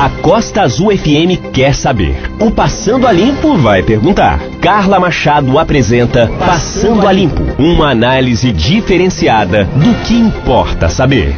A Costa Azul FM quer saber. O Passando a Limpo vai perguntar. Carla Machado apresenta Passando a Limpo, uma análise diferenciada do que importa saber.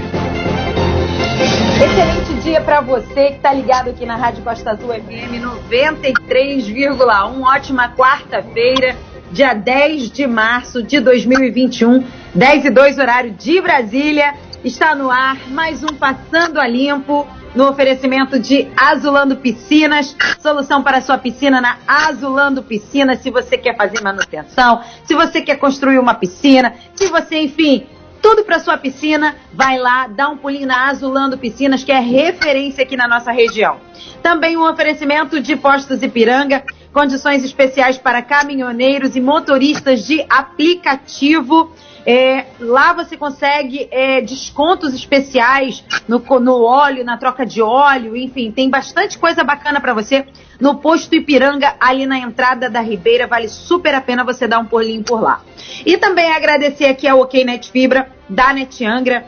Excelente dia para você que está ligado aqui na Rádio Costa Azul FM 93,1. Ótima quarta-feira, dia 10 de março de 2021, 10 e 2 horário de Brasília. Está no ar mais um Passando a Limpo no oferecimento de Azulando Piscinas, solução para sua piscina na Azulando Piscinas, se você quer fazer manutenção, se você quer construir uma piscina, se você, enfim, tudo para sua piscina, vai lá, dá um pulinho na Azulando Piscinas, que é referência aqui na nossa região. Também um oferecimento de Postos Ipiranga, condições especiais para caminhoneiros e motoristas de aplicativo. É, lá você consegue é, descontos especiais no, no óleo, na troca de óleo, enfim, tem bastante coisa bacana para você no posto Ipiranga, ali na entrada da Ribeira. Vale super a pena você dar um pulinho por lá. E também agradecer aqui ao OK Net Fibra, da Net Angra,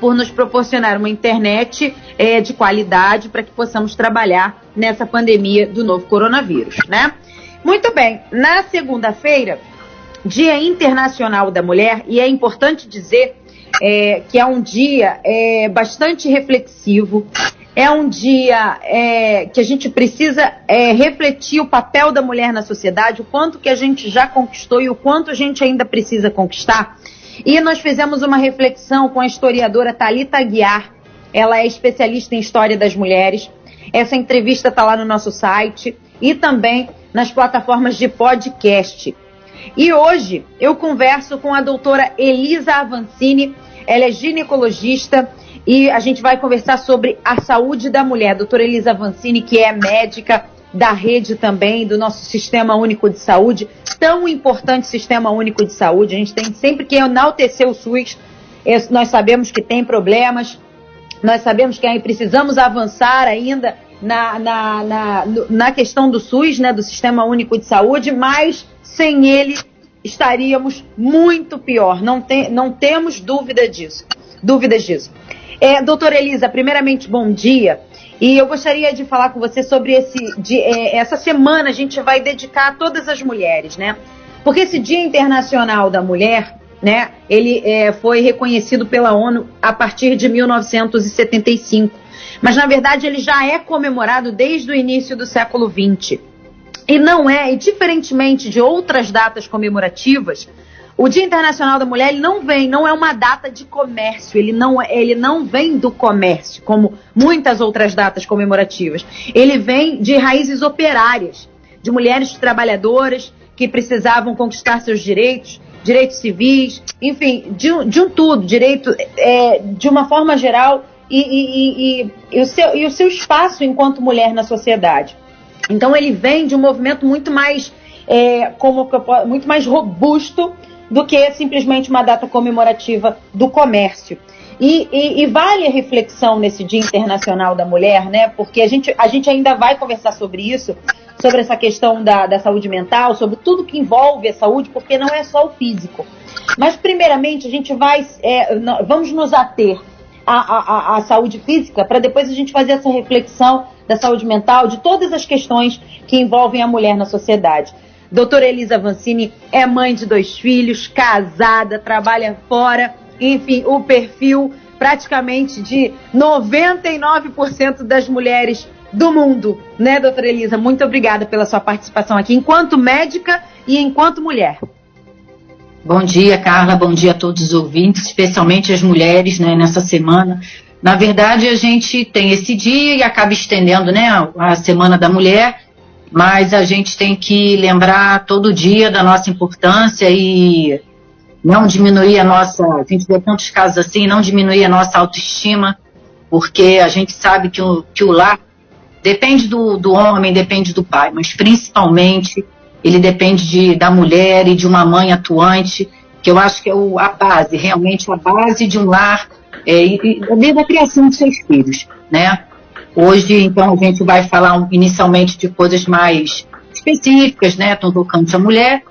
por nos proporcionar uma internet é, de qualidade para que possamos trabalhar nessa pandemia do novo coronavírus, né? Muito bem, na segunda-feira Dia Internacional da Mulher, e é importante dizer é, que é um dia é, bastante reflexivo, é um dia é, que a gente precisa é, refletir o papel da mulher na sociedade, o quanto que a gente já conquistou e o quanto a gente ainda precisa conquistar. E nós fizemos uma reflexão com a historiadora Talita Aguiar, ela é especialista em história das mulheres. Essa entrevista está lá no nosso site e também nas plataformas de podcast. E hoje eu converso com a doutora Elisa Avancini, ela é ginecologista e a gente vai conversar sobre a saúde da mulher. Doutora Elisa Avancini, que é médica da rede também, do nosso Sistema Único de Saúde, tão importante Sistema Único de Saúde. A gente tem sempre que enaltecer o SUS. Nós sabemos que tem problemas, nós sabemos que precisamos avançar ainda na, na, na, na questão do SUS, né, do Sistema Único de Saúde, mas sem ele estaríamos muito pior. Não, tem, não temos dúvida disso. Dúvidas disso. É, doutora Elisa, primeiramente, bom dia. E eu gostaria de falar com você sobre esse. De, é, essa semana a gente vai dedicar a todas as mulheres, né? Porque esse Dia Internacional da Mulher, né? Ele é, foi reconhecido pela ONU a partir de 1975. Mas na verdade ele já é comemorado desde o início do século XX. E não é, e diferentemente de outras datas comemorativas, o Dia Internacional da Mulher ele não vem, não é uma data de comércio, ele não, ele não vem do comércio, como muitas outras datas comemorativas. Ele vem de raízes operárias, de mulheres trabalhadoras que precisavam conquistar seus direitos, direitos civis, enfim, de, de um tudo, direito é, de uma forma geral e, e, e, e, o seu, e o seu espaço enquanto mulher na sociedade. Então ele vem de um movimento muito mais, é, como, muito mais robusto do que simplesmente uma data comemorativa do comércio. E, e, e, vale a reflexão nesse Dia Internacional da Mulher, né? Porque a gente, a gente ainda vai conversar sobre isso, sobre essa questão da, da saúde mental, sobre tudo que envolve a saúde, porque não é só o físico. Mas, primeiramente, a gente vai, é, vamos nos ater à, à, à saúde física, para depois a gente fazer essa reflexão da saúde mental, de todas as questões que envolvem a mulher na sociedade. Doutora Elisa Vancini é mãe de dois filhos, casada, trabalha fora, enfim, o perfil praticamente de 99% das mulheres do mundo, né, doutora Elisa? Muito obrigada pela sua participação aqui, enquanto médica e enquanto mulher. Bom dia, Carla. Bom dia a todos os ouvintes, especialmente as mulheres, né, nessa semana. Na verdade, a gente tem esse dia e acaba estendendo, né, a Semana da Mulher, mas a gente tem que lembrar todo dia da nossa importância e não diminuir a nossa, a gente vê tantos casos assim, não diminuir a nossa autoestima, porque a gente sabe que o, que o lar depende do, do homem, depende do pai, mas principalmente ele depende de, da mulher e de uma mãe atuante, que eu acho que é o, a base, realmente a base de um lar é, e, desde a criação de seus filhos, né? Hoje, então, a gente vai falar inicialmente de coisas mais específicas, né, tocante à mulher,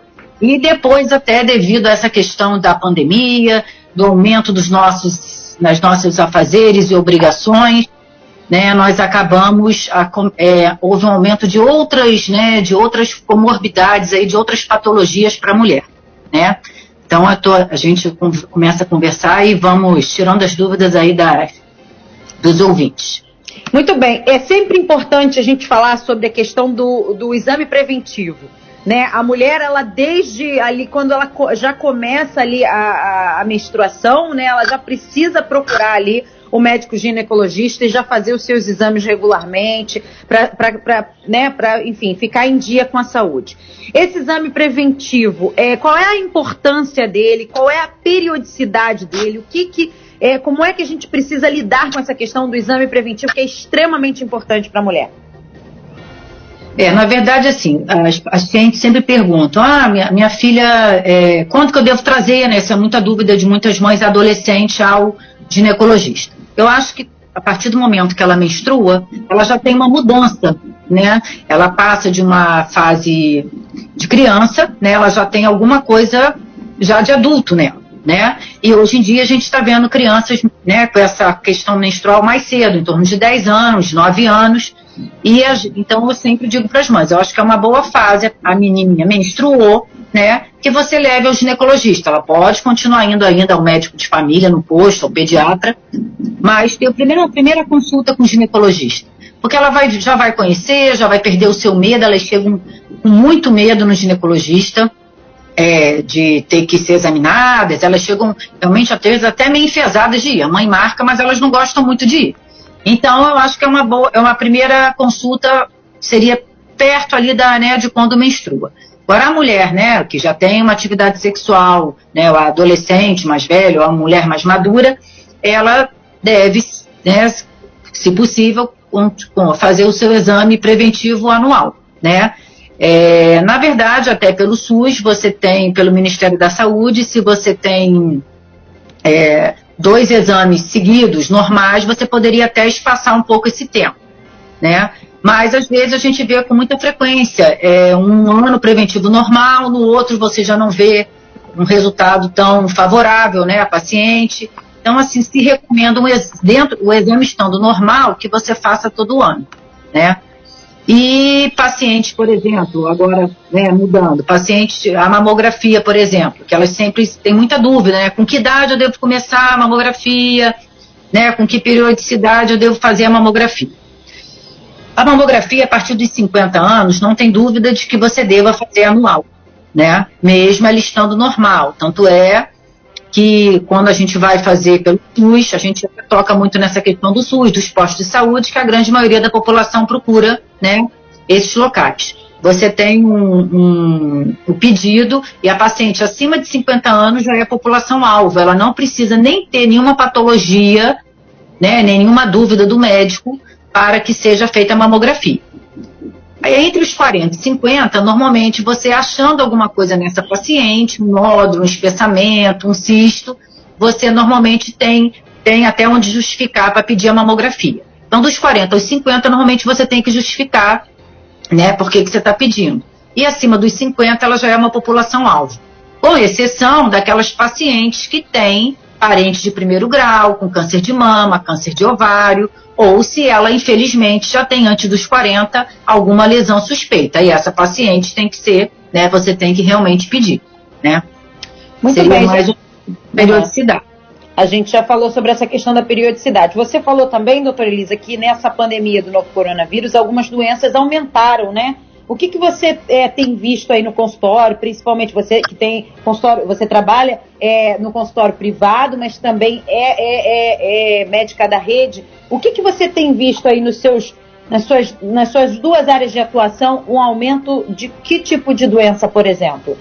e depois até devido a essa questão da pandemia, do aumento dos nossos, nas nossos afazeres e obrigações, né, nós acabamos, a, é, houve um aumento de outras, né, de outras comorbidades aí, de outras patologias para a mulher, né? Então a, to, a, gente começa a conversar e vamos tirando as dúvidas aí da, dos ouvintes. Muito bem, é sempre importante a gente falar sobre a questão do, do exame preventivo. Né? A mulher, ela desde ali, quando ela já começa ali a, a, a menstruação, né? Ela já precisa procurar ali o médico ginecologista e já fazer os seus exames regularmente, para, né, enfim, ficar em dia com a saúde. Esse exame preventivo, é, qual é a importância dele? Qual é a periodicidade dele? O que que é, como é que a gente precisa lidar com essa questão do exame preventivo, que é extremamente importante para a mulher? É, na verdade, assim, as pacientes sempre perguntam: ah, minha, minha filha, é, quanto que eu devo trazer, né? Essa é muita dúvida de muitas mães adolescentes ao ginecologista. Eu acho que a partir do momento que ela menstrua, ela já tem uma mudança, né? Ela passa de uma fase de criança, né? Ela já tem alguma coisa já de adulto nela, né? E hoje em dia a gente está vendo crianças, né, com essa questão menstrual mais cedo, em torno de 10 anos, 9 anos. E a, então eu sempre digo para as mães, eu acho que é uma boa fase, a menininha menstruou, né, que você leve ao ginecologista. Ela pode continuar indo ainda ao médico de família, no posto, ao pediatra, mas ter a primeira, a primeira consulta com o ginecologista. Porque ela vai, já vai conhecer, já vai perder o seu medo, elas chegam com muito medo no ginecologista, é, de ter que ser examinadas, elas chegam realmente às vezes até meio enfesadas de ir. A mãe marca, mas elas não gostam muito de ir. Então eu acho que é uma boa, é uma primeira consulta, seria perto ali da, né, de quando menstrua. Agora, a mulher, né, que já tem uma atividade sexual, né, o adolescente mais velho, a mulher mais madura, ela deve, né, se possível, fazer o seu exame preventivo anual, né? É, na verdade, até pelo SUS, você tem, pelo Ministério da Saúde, se você tem é, dois exames seguidos, normais, você poderia até espaçar um pouco esse tempo, né? Mas às vezes a gente vê com muita frequência é, um ano preventivo normal, no outro você já não vê um resultado tão favorável né, a paciente. Então, assim, se recomenda um, dentro o exame estando normal que você faça todo ano, né? E paciente, por exemplo, agora né, mudando, paciente, a mamografia, por exemplo, que elas sempre têm muita dúvida, né? Com que idade eu devo começar a mamografia, né? Com que periodicidade eu devo fazer a mamografia? A mamografia, a partir dos 50 anos, não tem dúvida de que você deva fazer anual, né? Mesmo ela estando normal. Tanto é que quando a gente vai fazer pelo SUS, a gente toca muito nessa questão do SUS, dos postos de saúde, que a grande maioria da população procura, né? Esses locais. Você tem um, um, um pedido e a paciente acima de 50 anos já é a população alvo. Ela não precisa nem ter nenhuma patologia, né, nenhuma dúvida do médico para que seja feita a mamografia. Entre os 40 e 50, normalmente você achando alguma coisa nessa paciente, um nódulo, um espessamento, um cisto, você normalmente tem, tem até onde justificar para pedir a mamografia. Então, dos 40 aos 50, normalmente você tem que justificar né, por que, que você está pedindo. E acima dos 50, ela já é uma população-alvo. Com exceção daquelas pacientes que têm parentes de primeiro grau, com câncer de mama, câncer de ovário, ou se ela, infelizmente, já tem antes dos 40 alguma lesão suspeita. E essa paciente tem que ser, né, você tem que realmente pedir, né? Muito Seria bem. mais periodicidade. A gente já falou sobre essa questão da periodicidade. Você falou também, doutora Elisa, que nessa pandemia do novo coronavírus, algumas doenças aumentaram, né? O que, que você é, tem visto aí no consultório, principalmente você que tem consultório, você trabalha é, no consultório privado, mas também é, é, é, é médica da rede. O que, que você tem visto aí nos seus, nas, suas, nas suas duas áreas de atuação, um aumento de que tipo de doença, por exemplo?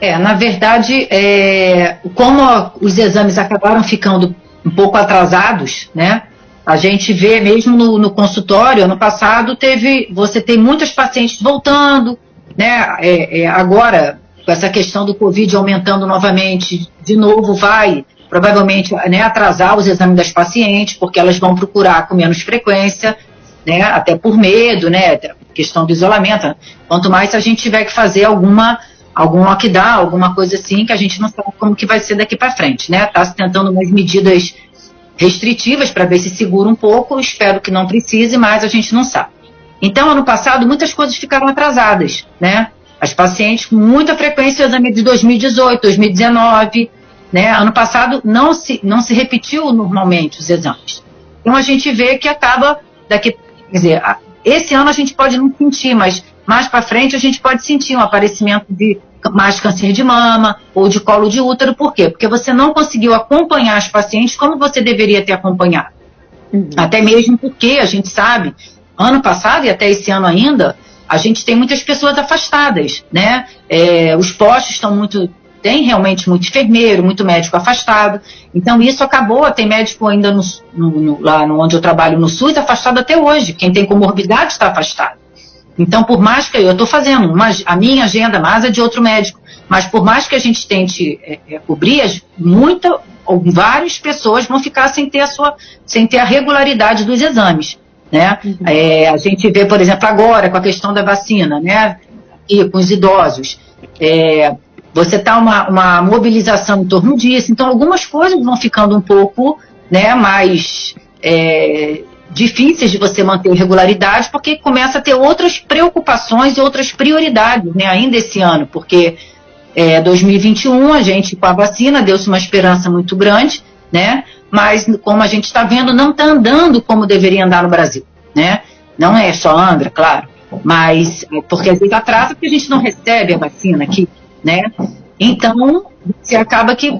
É, na verdade, é, como os exames acabaram ficando um pouco atrasados, né? A gente vê mesmo no, no consultório, ano passado teve, você tem muitas pacientes voltando, né? É, é, agora, com essa questão do Covid aumentando novamente, de novo vai provavelmente né, atrasar os exames das pacientes, porque elas vão procurar com menos frequência, né? Até por medo, né? Questão do isolamento. Quanto mais a gente tiver que fazer alguma algum lockdown, alguma coisa assim, que a gente não sabe como que vai ser daqui para frente, né? Está se tentando umas medidas restritivas para ver se segura um pouco. Espero que não precise, mas a gente não sabe. Então, ano passado, muitas coisas ficaram atrasadas, né? As pacientes com muita frequência, exame de 2018, 2019, né? Ano passado não se, não se repetiu normalmente os exames. Então, a gente vê que acaba daqui, quer dizer, esse ano a gente pode não sentir, mas mais para frente a gente pode sentir um aparecimento de mais câncer de mama ou de colo de útero. Por quê? Porque você não conseguiu acompanhar as pacientes como você deveria ter acompanhado. Uhum. Até mesmo porque a gente sabe, ano passado e até esse ano ainda, a gente tem muitas pessoas afastadas, né? É, os postos estão muito tem realmente muito enfermeiro, muito médico afastado. Então isso acabou, tem médico ainda no, no, no, lá onde eu trabalho no SUS afastado até hoje. Quem tem comorbidade está afastado. Então, por mais que eu estou fazendo uma, a minha agenda, mais a de outro médico, mas por mais que a gente tente é, é, cobrir, muita, ou várias pessoas vão ficar sem ter a sua, sem ter a regularidade dos exames, né? Uhum. É, a gente vê, por exemplo, agora com a questão da vacina, né? E com os idosos, é, você está uma, uma mobilização em torno disso, então algumas coisas vão ficando um pouco, né? Mais é, difíceis de você manter regularidade, porque começa a ter outras preocupações e outras prioridades, né, ainda esse ano, porque é, 2021 a gente com a vacina deu-se uma esperança muito grande, né, mas como a gente está vendo, não está andando como deveria andar no Brasil, né, não é só Angra, claro, mas é porque às vezes atrasa porque a gente não recebe a vacina aqui, né, então você acaba que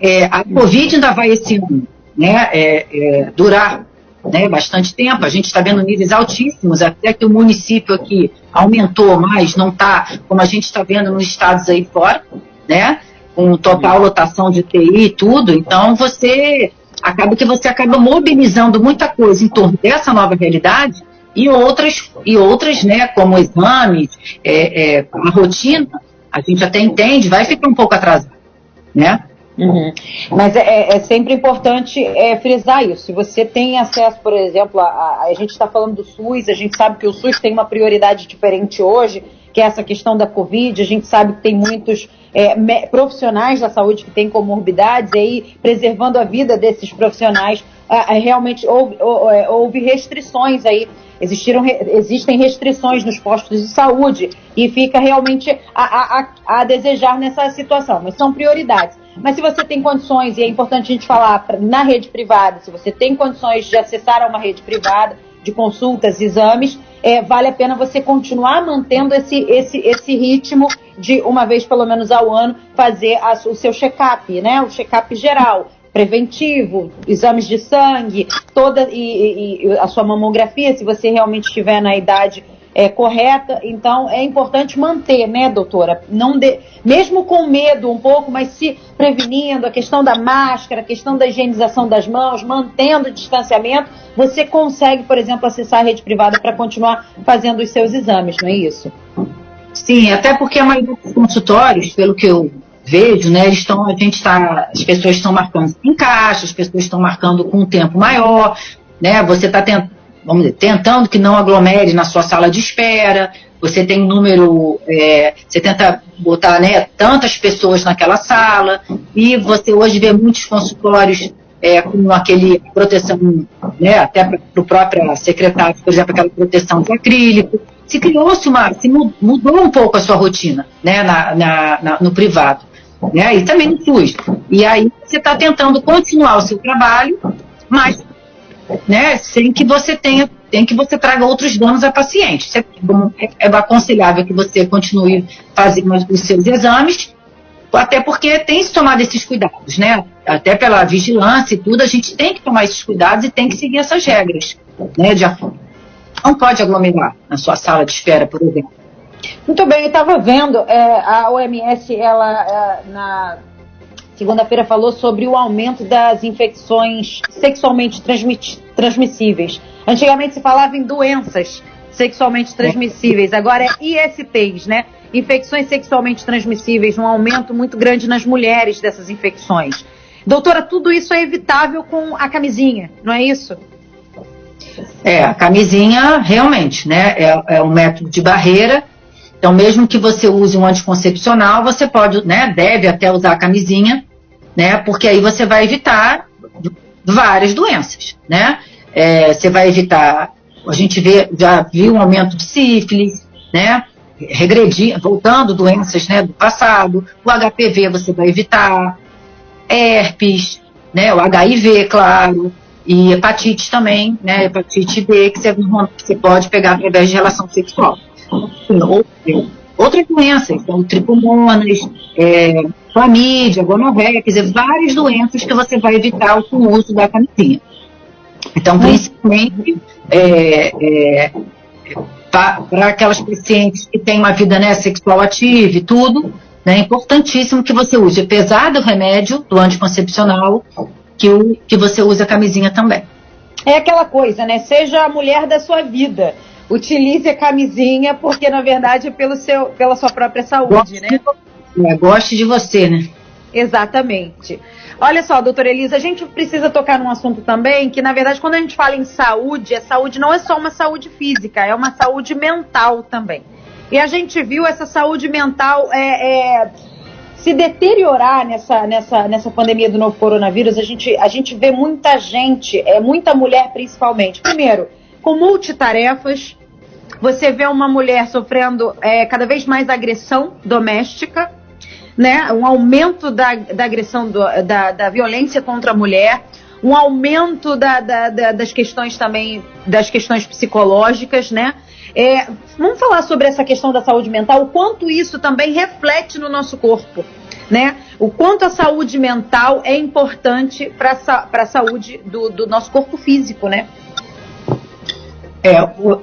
é, a Covid ainda vai esse ano, né, é, é durar né, bastante tempo. A gente está vendo níveis altíssimos, até que o município aqui aumentou mais, não está como a gente está vendo nos estados aí fora, né? Com total lotação de TI e tudo. Então você acaba que você acaba mobilizando muita coisa em torno dessa nova realidade e outras, e outras né, como exames, é, é, a rotina, a gente até entende, vai ficar um pouco atrasado, né? Uhum. Mas é, é, é, sempre importante é, frisar isso. Se você tem acesso, por exemplo, a, a, a gente está falando do SUS, a gente sabe que o SUS tem uma prioridade diferente hoje, que é essa questão da Covid. A gente sabe que tem muitos é, profissionais da saúde que têm comorbidades, e aí preservando a vida desses profissionais, realmente houve, é, houve, restrições aí. Existiram, existem restrições nos postos de saúde e fica realmente a, a, a desejar nessa situação, mas são prioridades. Mas se você tem condições, e é importante a gente falar na rede privada, se você tem condições de acessar a uma rede privada, de consultas, exames, é, vale a pena você continuar mantendo esse, esse, esse ritmo de uma vez pelo menos ao ano fazer a, o seu check-up, né? O check-up geral, preventivo, exames de sangue, toda e, e, e, a sua mamografia, se você realmente estiver na idade é, correta. Então é importante manter, né, doutora? Não de, mesmo com medo um pouco, mas se prevenindo a questão da máscara, a questão da higienização das mãos, mantendo o distanciamento, você consegue, por exemplo, acessar a rede privada para continuar fazendo os seus exames, não é isso? Sim, até porque a maioria dos consultórios, pelo que eu vejo, né, estão, a gente está, as pessoas estão marcando em caixa, as pessoas estão marcando com um tempo maior, né, você está tentando vamos dizer, tentando que não aglomere na sua sala de espera, você tem número, é, você tenta botar né, tantas pessoas naquela sala, e você hoje vê muitos consultórios é, com aquele proteção, né, até para o próprio secretário, por exemplo, aquela proteção de acrílico. Se criou-se uma, se mudou um pouco a sua rotina né, na, na, na no privado. Né, e também no SUS. E aí você está tentando continuar o seu trabalho, mas né, sem que você tenha, tem que você traga outros danos a paciente. É, é aconselhável que você continue fazendo os seus exames, até porque tem que tomar esses cuidados, né? Até pela vigilância e tudo, a gente tem que tomar esses cuidados e tem que seguir essas regras, né? De, não pode aglomerar na sua sala de espera, por exemplo. Muito bem, eu estava vendo, é, a OMS, ela, é, na segunda-feira falou sobre o aumento das infecções sexualmente transmissíveis. Antigamente se falava em doenças sexualmente transmissíveis, agora é ISTs, né? Infecções sexualmente transmissíveis, um aumento muito grande nas mulheres dessas infecções. Doutora, tudo isso é evitável com a camisinha, não é isso? É, a camisinha realmente, né? É, é um método de barreira então, mesmo que você use um anticoncepcional, você pode, né, deve até usar a camisinha, né, porque aí você vai evitar várias doenças, né? É, você vai evitar, a gente vê, já viu um aumento de sífilis, né? Regredir, voltando doenças né, do passado, o HPV você vai evitar, herpes, né, o HIV, claro, e hepatite também, né, hepatite B, que você, você pode pegar através de relação sexual. Outras doenças, então tricomonas, é, clamídia, gonorreia, quer dizer, várias doenças que você vai evitar com o uso da camisinha. Então, principalmente é, é, para aquelas pacientes que têm uma vida né, sexual ativa e tudo, né, é importantíssimo que você use, apesar do remédio, do anticoncepcional, que, o, que você use a camisinha também. É aquela coisa, né? Seja a mulher da sua vida. Utilize a camisinha, porque na verdade é pelo seu, pela sua própria saúde, goste né? De, é, goste de você, né? Exatamente. Olha só, doutora Elisa, a gente precisa tocar num assunto também que, na verdade, quando a gente fala em saúde, a saúde não é só uma saúde física, é uma saúde mental também. E a gente viu essa saúde mental é, é, se deteriorar nessa, nessa, nessa pandemia do novo coronavírus. A gente, a gente vê muita gente, é, muita mulher principalmente. Primeiro, com multitarefas. Você vê uma mulher sofrendo é, cada vez mais agressão doméstica, né? um aumento da, da agressão, do, da, da violência contra a mulher, um aumento da, da, da, das questões também, das questões psicológicas, né? É, vamos falar sobre essa questão da saúde mental, o quanto isso também reflete no nosso corpo, né? O quanto a saúde mental é importante para a saúde do, do, nosso corpo físico, né? É, o,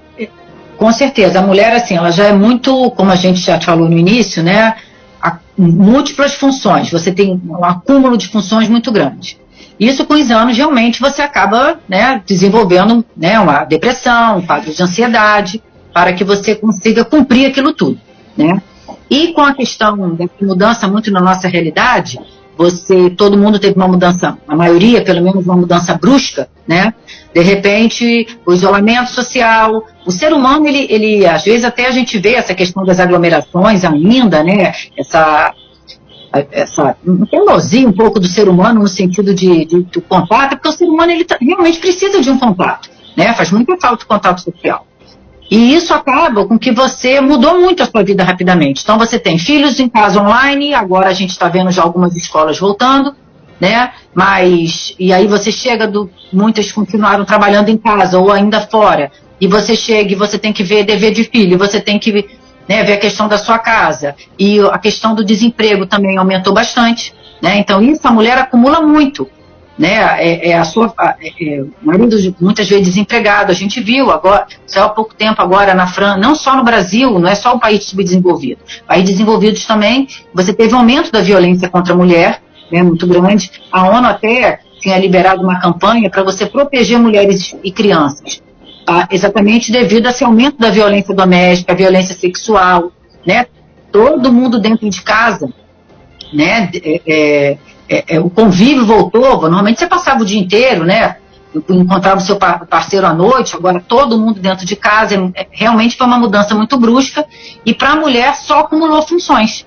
com certeza. A mulher, assim, ela já é muito, como a gente já falou no início, né? A, múltiplas funções. Você tem um acúmulo de funções muito grande. Isso com os anos realmente você acaba né, desenvolvendo né, uma depressão, um quadro de ansiedade para que você consiga cumprir aquilo tudo, né? E com a questão da mudança muito na nossa realidade, você, todo mundo teve uma mudança, a maioria, pelo menos, uma mudança brusca, né? De repente, o isolamento social, o ser humano, ele, ele, às vezes até a gente vê essa questão das aglomerações ainda, né? Essa, essa um teimosia um pouco do ser humano no sentido de, de, de contato, porque o ser humano ele tá, realmente precisa de um contato, né? Faz muita falta o contato social. E isso acaba com que você mudou muito a sua vida rapidamente. Então você tem filhos em casa online, agora a gente está vendo já algumas escolas voltando, né? Mas e aí você chega do muitas continuaram trabalhando em casa ou ainda fora. E você chega e você tem que ver dever de filho, você tem que né, ver a questão da sua casa. E a questão do desemprego também aumentou bastante. Né? Então isso a mulher acumula muito né, é, é a sua, é, é, marido muitas vezes desempregado. A gente viu agora, só há pouco tempo agora na França, não só no Brasil, não é só o país subdesenvolvido. Países desenvolvidos também, você teve um aumento da violência contra a mulher, né, muito grande. A ONU até tinha liberado uma campanha para você proteger mulheres e crianças, tá? exatamente devido a esse aumento da violência doméstica, violência sexual, né? Todo mundo dentro de casa, né? É, é é, é, o convívio voltou, normalmente você passava o dia inteiro, né? Encontrava o seu parceiro à noite, agora todo mundo dentro de casa. É, realmente foi uma mudança muito brusca e para a mulher só acumulou funções.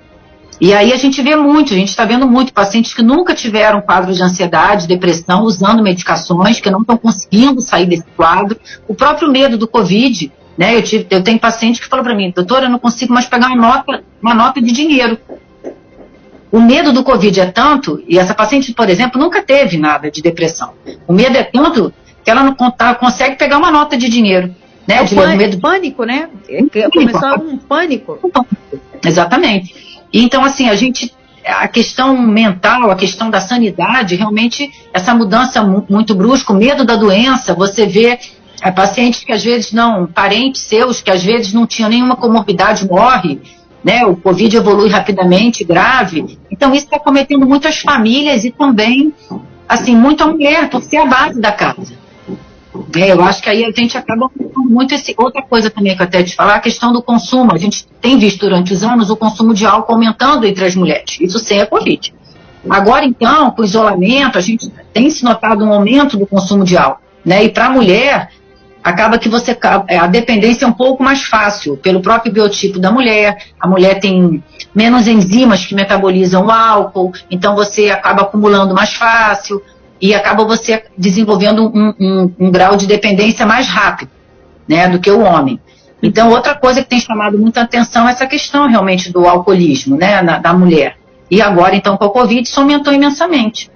E aí a gente vê muito, a gente está vendo muito pacientes que nunca tiveram quadro de ansiedade, depressão, usando medicações, que não estão conseguindo sair desse quadro. O próprio medo do Covid, né? Eu, tive, eu tenho paciente que falou para mim, doutora, eu não consigo mais pegar uma nota, uma nota de dinheiro. O medo do Covid é tanto, e essa paciente, por exemplo, nunca teve nada de depressão. O medo é tanto que ela não consegue pegar uma nota de dinheiro. Né? É o pânico, medo... pânico, né? Começou um pânico. Exatamente. Então, assim, a gente a questão mental, a questão da sanidade, realmente essa mudança muito brusca, o medo da doença, você vê é, pacientes que às vezes não, parentes seus que às vezes não tinham nenhuma comorbidade, morre, né? O Covid evolui rapidamente, grave. Então isso está cometendo muitas famílias e também, assim, muita mulher, por ser a base da casa. É, eu acho que aí a gente acaba muito esse. Outra coisa também que eu até te falar, a questão do consumo. A gente tem visto durante os anos o consumo de álcool aumentando entre as mulheres. Isso sem a Covid. Agora, então, com o isolamento, a gente tem se notado um aumento do consumo de álcool. Né? E para a mulher, acaba que você é, a dependência é um pouco mais fácil pelo próprio biotipo da mulher. A mulher tem menos enzimas que metabolizam o álcool, então você acaba acumulando mais fácil. e acaba você desenvolvendo um, um, um grau de dependência mais rápido, né, do que o homem. Então, outra coisa que tem chamado muita atenção é essa questão realmente do alcoolismo, né, na, da mulher. E agora, então, com a Covid, isso aumentou imensamente.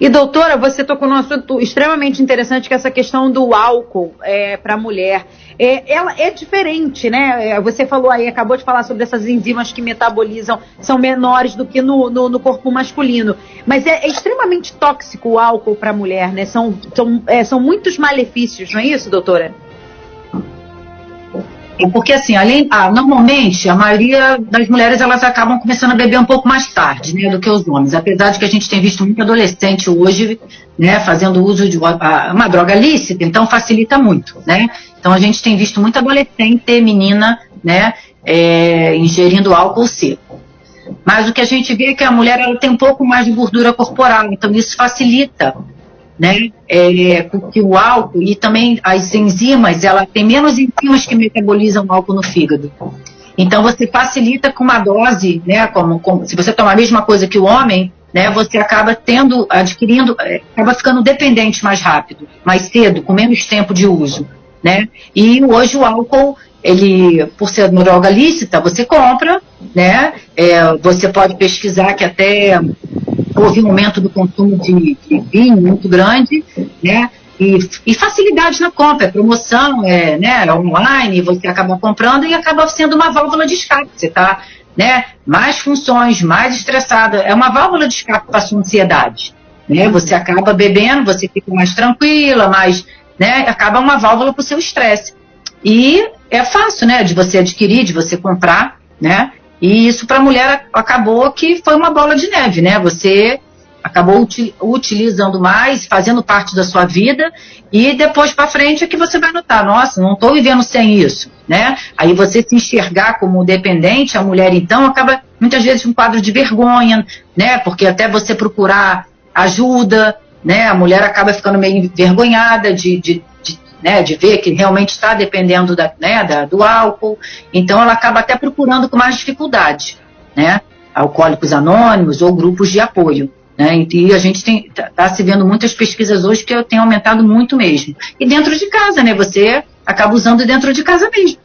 E doutora, você tocou num assunto extremamente interessante, que é essa questão do álcool é, para a mulher. É, ela é diferente, né? É, você falou aí, acabou de falar sobre essas enzimas que metabolizam, são menores do que no, no, no corpo masculino. Mas é, é, extremamente tóxico o álcool para a mulher, né? São, são, é, são muitos malefícios, não é isso, doutora? Porque assim, além, ah, normalmente a maioria das mulheres elas acabam começando a beber um pouco mais tarde, né, do que os homens. Apesar de que a gente tem visto muito adolescente hoje, né, fazendo uso de uma, uma droga lícita, então facilita muito, né. Então a gente tem visto muito adolescente, menina, né, é, ingerindo álcool seco. Mas o que a gente vê é que a mulher ela tem um pouco mais de gordura corporal, então isso facilita né? É, porque o álcool e também as enzimas, ela tem menos enzimas que metabolizam o álcool no fígado. Então você facilita com uma dose, né? Como, como, se você tomar a mesma coisa que o homem, né? Você acaba tendo, adquirindo, é, acaba ficando dependente mais rápido, mais cedo, com menos tempo de uso, né? E hoje o álcool ele, por ser uma droga lícita, você compra, né? É, você pode pesquisar que até houve um aumento do consumo de, de vinho muito grande, né? E, e, facilidade na compra, é promoção, é, né, online, você acaba comprando e acaba sendo uma válvula de escape. Você está né, mais funções, mais estressada. É uma válvula de escape para a sua ansiedade. Né? Você acaba bebendo, você fica mais tranquila, mais, né, acaba uma válvula para o seu estresse. E é fácil, né, de você adquirir, de você comprar, né? E isso para a mulher acabou que foi uma bola de neve, né? Você acabou utilizando mais, fazendo parte da sua vida, e depois para frente é que você vai notar, nossa, não estou vivendo sem isso, né? Aí você se enxergar como dependente, a mulher então acaba muitas vezes um quadro de vergonha, né? Porque até você procurar ajuda, né? A mulher acaba ficando meio envergonhada de, de né, de ver que realmente está dependendo da, né, da, do álcool, então ela acaba até procurando com mais dificuldade, né, alcoólicos anônimos ou grupos de apoio. Né, e a gente está tá se vendo muitas pesquisas hoje que tem aumentado muito mesmo. E dentro de casa, né? Você acaba usando dentro de casa mesmo.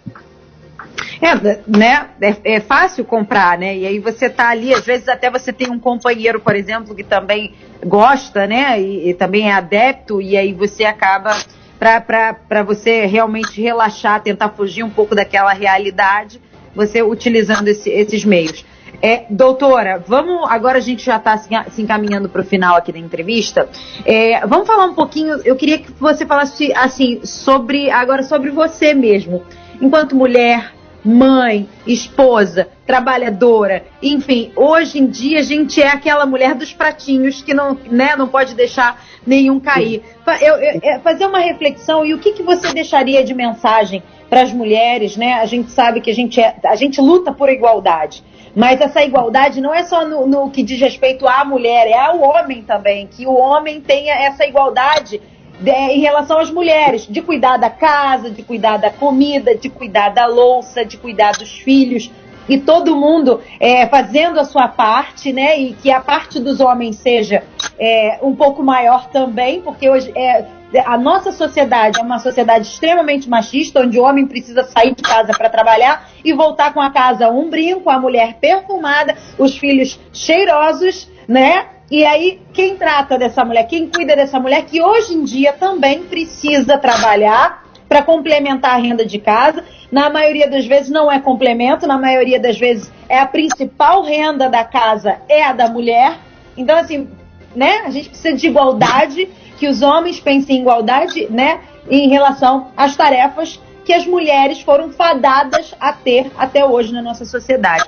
É, né? É, é, fácil comprar, né? E aí você tá ali, às vezes até você tem um companheiro, por exemplo, que também gosta, né? E, e também é adepto, e aí você acaba para você realmente relaxar, tentar fugir um pouco daquela realidade, você utilizando esse, esses meios. É, doutora, vamos. Agora a gente já está se encaminhando para o final aqui da entrevista. É, vamos falar um pouquinho. Eu queria que você falasse assim sobre agora sobre você mesmo, enquanto mulher, mãe, esposa, trabalhadora, enfim, hoje em dia a gente é aquela mulher dos pratinhos que não, né, não pode deixar nenhum cair. Eu, eu, é, fazer uma reflexão e o que, que você deixaria de mensagem para as mulheres, né? A gente sabe que a gente, é, a gente luta por igualdade. Mas essa igualdade não é só no, no que diz respeito à mulher, é ao homem também, que o homem tenha essa igualdade em relação às mulheres, de cuidar da casa, de cuidar da comida, de cuidar da louça, de cuidar dos filhos, e todo mundo é, fazendo a sua parte, né? E que a parte dos homens seja é, um pouco maior também, porque hoje é, a nossa sociedade é uma sociedade extremamente machista, onde o homem precisa sair de casa para trabalhar e voltar com a casa um brinco, a mulher perfumada, os filhos cheirosos, né? E aí, quem trata dessa mulher, quem cuida dessa mulher, que hoje em dia também precisa trabalhar para complementar a renda de casa. Na maioria das vezes não é complemento, na maioria das vezes é a principal renda da casa é a da mulher. Então, assim, né? A gente precisa de igualdade, que os homens pensem em igualdade, né? Em relação às tarefas que as mulheres foram fadadas a ter até hoje na nossa sociedade.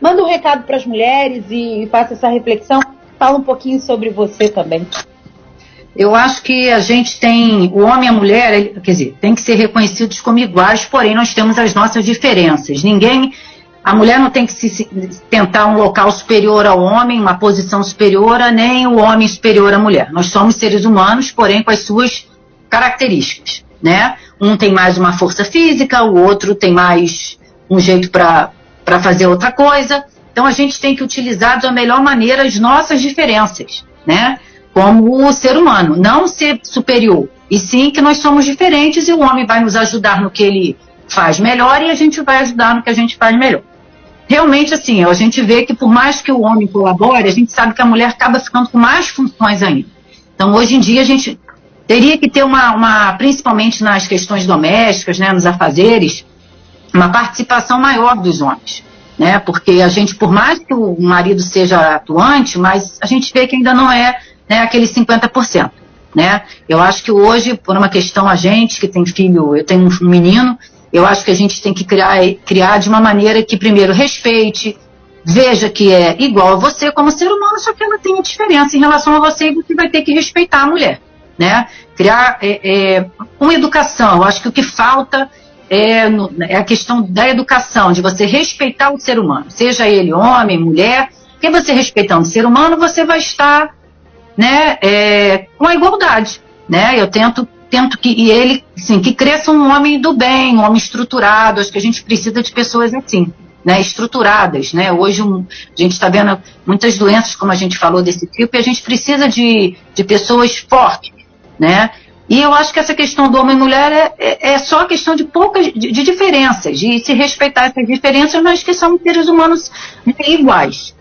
Manda um recado para as mulheres e faça essa reflexão Fala um pouquinho sobre você também. Eu acho que a gente tem, o homem e a mulher, quer dizer, tem que ser reconhecidos como iguais, porém nós temos as nossas diferenças. Ninguém, a mulher não tem que se, tentar um local superior ao homem, uma posição superior, nem o homem superior à mulher. Nós somos seres humanos, porém com as suas características, né? Um tem mais uma força física, o outro tem mais um jeito para fazer outra coisa. Então a gente tem que utilizar da melhor maneira as nossas diferenças, né? como o ser humano, não ser superior, e sim que nós somos diferentes e o homem vai nos ajudar no que ele faz melhor e a gente vai ajudar no que a gente faz melhor. Realmente, assim, a gente vê que por mais que o homem colabore, a gente sabe que a mulher acaba ficando com mais funções ainda. Então, hoje em dia, a gente teria que ter uma, uma principalmente nas questões domésticas, né, nos afazeres, uma participação maior dos homens. Né? Porque a gente, por mais que o marido seja atuante, mas a gente vê que ainda não é né, aquele 50%. Né? Eu acho que hoje, por uma questão a gente que tem filho, eu tenho um menino, eu acho que a gente tem que criar, criar de uma maneira que primeiro respeite, veja que é igual a você como ser humano, só que ela tem diferença em relação a você e você vai ter que respeitar a mulher. Né? Criar é, é, uma educação. Eu acho que o que falta é, no, é, a questão da educação, de você respeitar o ser humano, seja ele homem, mulher, porque você respeitando o ser humano, você vai estar né, é, com a igualdade. Né? Eu tento, tento que ele, sim, que cresça um homem do bem, um homem estruturado. Acho que a gente precisa de pessoas assim. Né, estruturadas, né? Hoje um, a gente está vendo muitas doenças, como a gente falou desse tipo, e a gente precisa de, de pessoas fortes, né? E eu acho que essa questão do homem e mulher é, é, é só questão de poucas de, de, diferenças, de se respeitar essas diferenças, mas que são seres humanos iguais.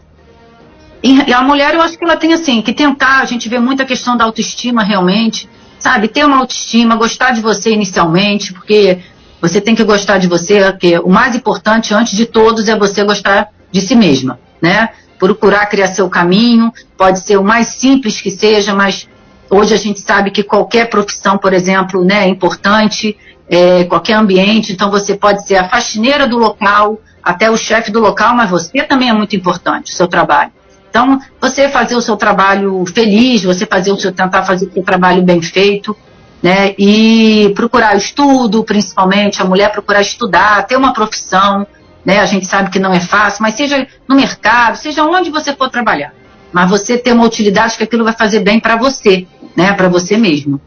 E a mulher, eu acho que ela tem assim, que tentar, a gente vê muita questão da autoestima realmente, sabe? Ter uma autoestima, gostar de você inicialmente, porque você tem que gostar de você, porque o mais importante, antes de todos, é você gostar de si mesma, né? Procurar criar seu caminho, pode ser o mais simples que seja, mas hoje a gente sabe que qualquer profissão, por exemplo, né, é importante, é, qualquer ambiente, então você pode ser a faxineira do local, até o chefe do local, mas você também é muito importante, o seu trabalho. Então, você fazer o seu trabalho feliz, você fazer o seu, tentar fazer o seu trabalho bem feito, né? E procurar estudo, principalmente, a mulher procurar estudar, ter uma profissão, né? A gente sabe que não é fácil, mas seja no mercado, seja onde você for trabalhar. Mas você ter uma utilidade que aquilo vai fazer bem para você, né? Para você mesmo.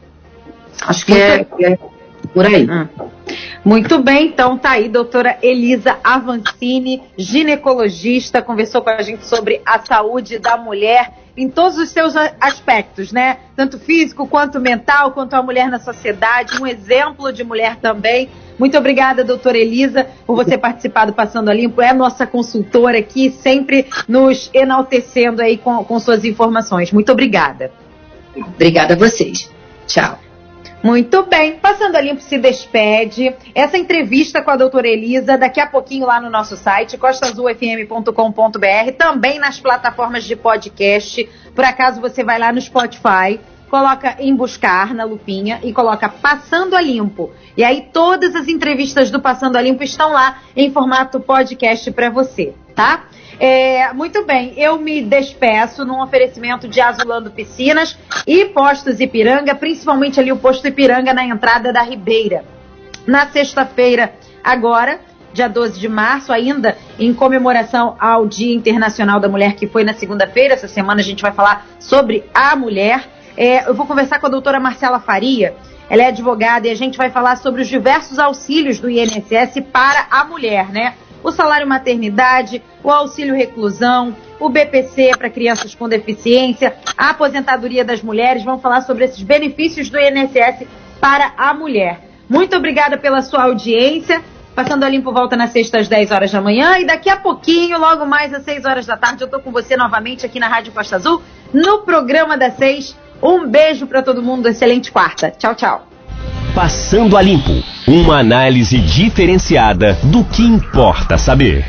Acho que é, é, por aí. Hum. Muito bem, então tá aí, doutora Elisa Avancini, ginecologista, conversou com a gente sobre a saúde da mulher em todos os seus aspectos, né? Tanto físico quanto mental, quanto a mulher na sociedade, um exemplo de mulher também. Muito obrigada, doutora Elisa, por você participar do Passando a Limpo. É nossa consultora aqui, sempre nos enaltecendo aí com, com suas informações. Muito obrigada. Obrigada a vocês. Tchau. Muito bem, passando a limpo se despede. Essa entrevista com a doutora Elisa, daqui a pouquinho lá no nosso site, costazulfm.com.br, também nas plataformas de podcast. Por acaso você vai lá no Spotify, coloca em buscar na lupinha e coloca Passando a Limpo. E aí todas as entrevistas do Passando a Limpo estão lá em formato podcast para você, tá? É, muito bem, eu me despeço num oferecimento de Azulando Piscinas e Postos Ipiranga, principalmente ali o Posto Ipiranga na entrada da Ribeira. Na sexta-feira, agora, dia 12 de março, ainda em comemoração ao Dia Internacional da Mulher, que foi na segunda-feira. Essa semana a gente vai falar sobre a mulher. É, eu vou conversar com a doutora Marcela Faria. Ela é advogada e a gente vai falar sobre os diversos auxílios do INSS para a mulher, né? O salário maternidade, o auxílio reclusão, o BPC para crianças com deficiência, a aposentadoria das mulheres. Vamos falar sobre esses benefícios do INSS para a mulher. Muito obrigada pela sua audiência. Passando a limpo volta na sexta às 10 horas da manhã e daqui a pouquinho, logo mais às 6 horas da tarde, eu tô com você novamente aqui na Rádio Costa Azul, no programa das 6. Um beijo para todo mundo, excelente quarta. Tchau, tchau. Passando a Limpo uma análise diferenciada do que importa saber.